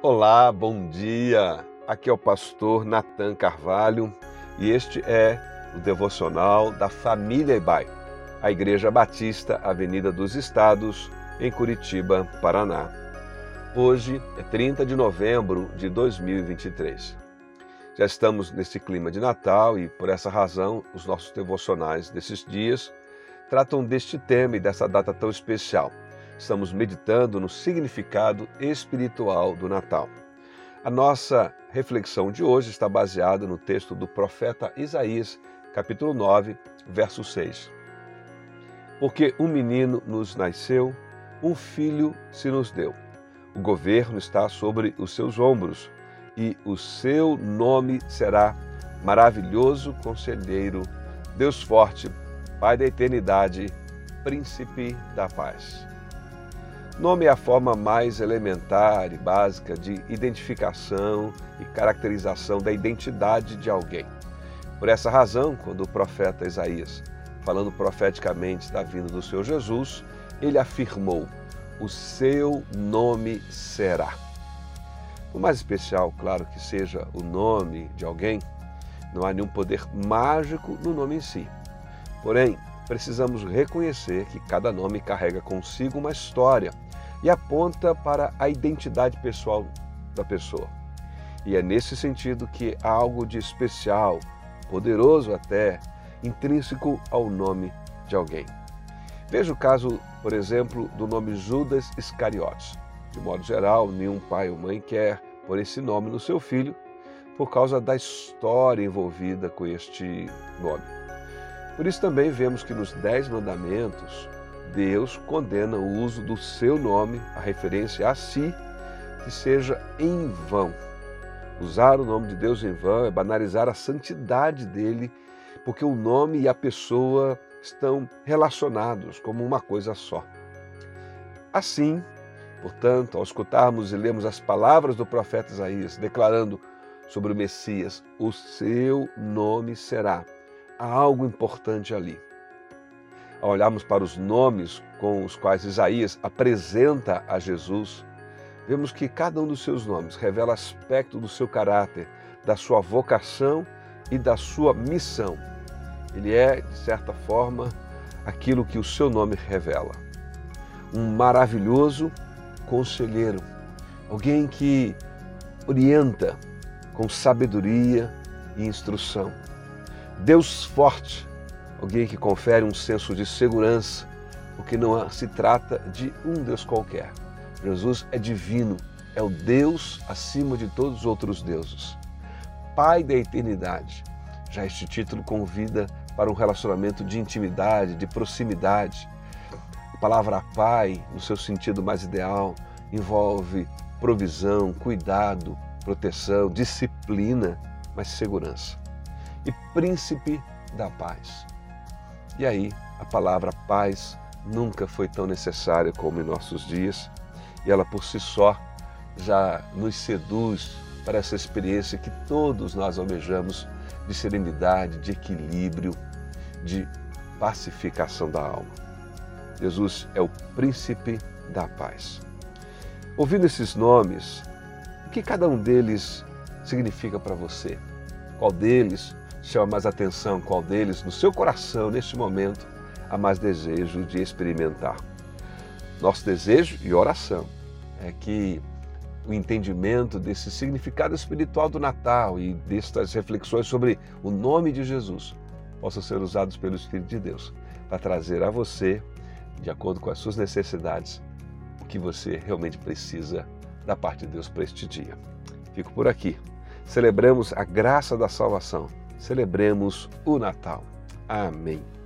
Olá, bom dia. Aqui é o pastor Nathan Carvalho e este é o devocional da família Ibai, a Igreja Batista Avenida dos Estados, em Curitiba, Paraná. Hoje é 30 de novembro de 2023. Já estamos nesse clima de Natal e, por essa razão, os nossos devocionais desses dias tratam deste tema e dessa data tão especial Estamos meditando no significado espiritual do Natal. A nossa reflexão de hoje está baseada no texto do profeta Isaías, capítulo 9, verso 6. Porque um menino nos nasceu, um filho se nos deu. O governo está sobre os seus ombros e o seu nome será Maravilhoso Conselheiro, Deus Forte, Pai da Eternidade, Príncipe da Paz. Nome é a forma mais elementar e básica de identificação e caracterização da identidade de alguém. Por essa razão, quando o profeta Isaías, falando profeticamente da vinda do Senhor Jesus, ele afirmou: O seu nome será. Por mais especial, claro, que seja o nome de alguém, não há nenhum poder mágico no nome em si. Porém, precisamos reconhecer que cada nome carrega consigo uma história e aponta para a identidade pessoal da pessoa. E é nesse sentido que há algo de especial, poderoso até, intrínseco ao nome de alguém. Veja o caso, por exemplo, do nome Judas Iscariotes. De modo geral, nenhum pai ou mãe quer pôr esse nome no seu filho por causa da história envolvida com este nome. Por isso também vemos que nos Dez Mandamentos Deus condena o uso do seu nome, a referência a si, que seja em vão. Usar o nome de Deus em vão é banalizar a santidade dele, porque o nome e a pessoa estão relacionados como uma coisa só. Assim, portanto, ao escutarmos e lermos as palavras do profeta Isaías declarando sobre o Messias, o seu nome será, há algo importante ali ao olharmos para os nomes com os quais Isaías apresenta a Jesus, vemos que cada um dos seus nomes revela aspecto do seu caráter, da sua vocação e da sua missão. Ele é, de certa forma, aquilo que o seu nome revela. Um maravilhoso conselheiro, alguém que orienta com sabedoria e instrução. Deus forte, alguém que confere um senso de segurança, porque não se trata de um Deus qualquer. Jesus é divino, é o Deus acima de todos os outros deuses. Pai da eternidade. Já este título convida para um relacionamento de intimidade, de proximidade. A palavra pai, no seu sentido mais ideal, envolve provisão, cuidado, proteção, disciplina, mas segurança. E príncipe da paz. E aí, a palavra paz nunca foi tão necessária como em nossos dias, e ela por si só já nos seduz para essa experiência que todos nós almejamos de serenidade, de equilíbrio, de pacificação da alma. Jesus é o príncipe da paz. Ouvindo esses nomes, o que cada um deles significa para você? Qual deles chama mais atenção? Qual deles, no seu coração, neste momento, há mais desejo de experimentar? Nosso desejo e oração é que o entendimento desse significado espiritual do Natal e destas reflexões sobre o nome de Jesus possam ser usados pelo Espírito de Deus para trazer a você, de acordo com as suas necessidades, o que você realmente precisa da parte de Deus para este dia. Fico por aqui. Celebramos a graça da salvação Celebremos o Natal. Amém.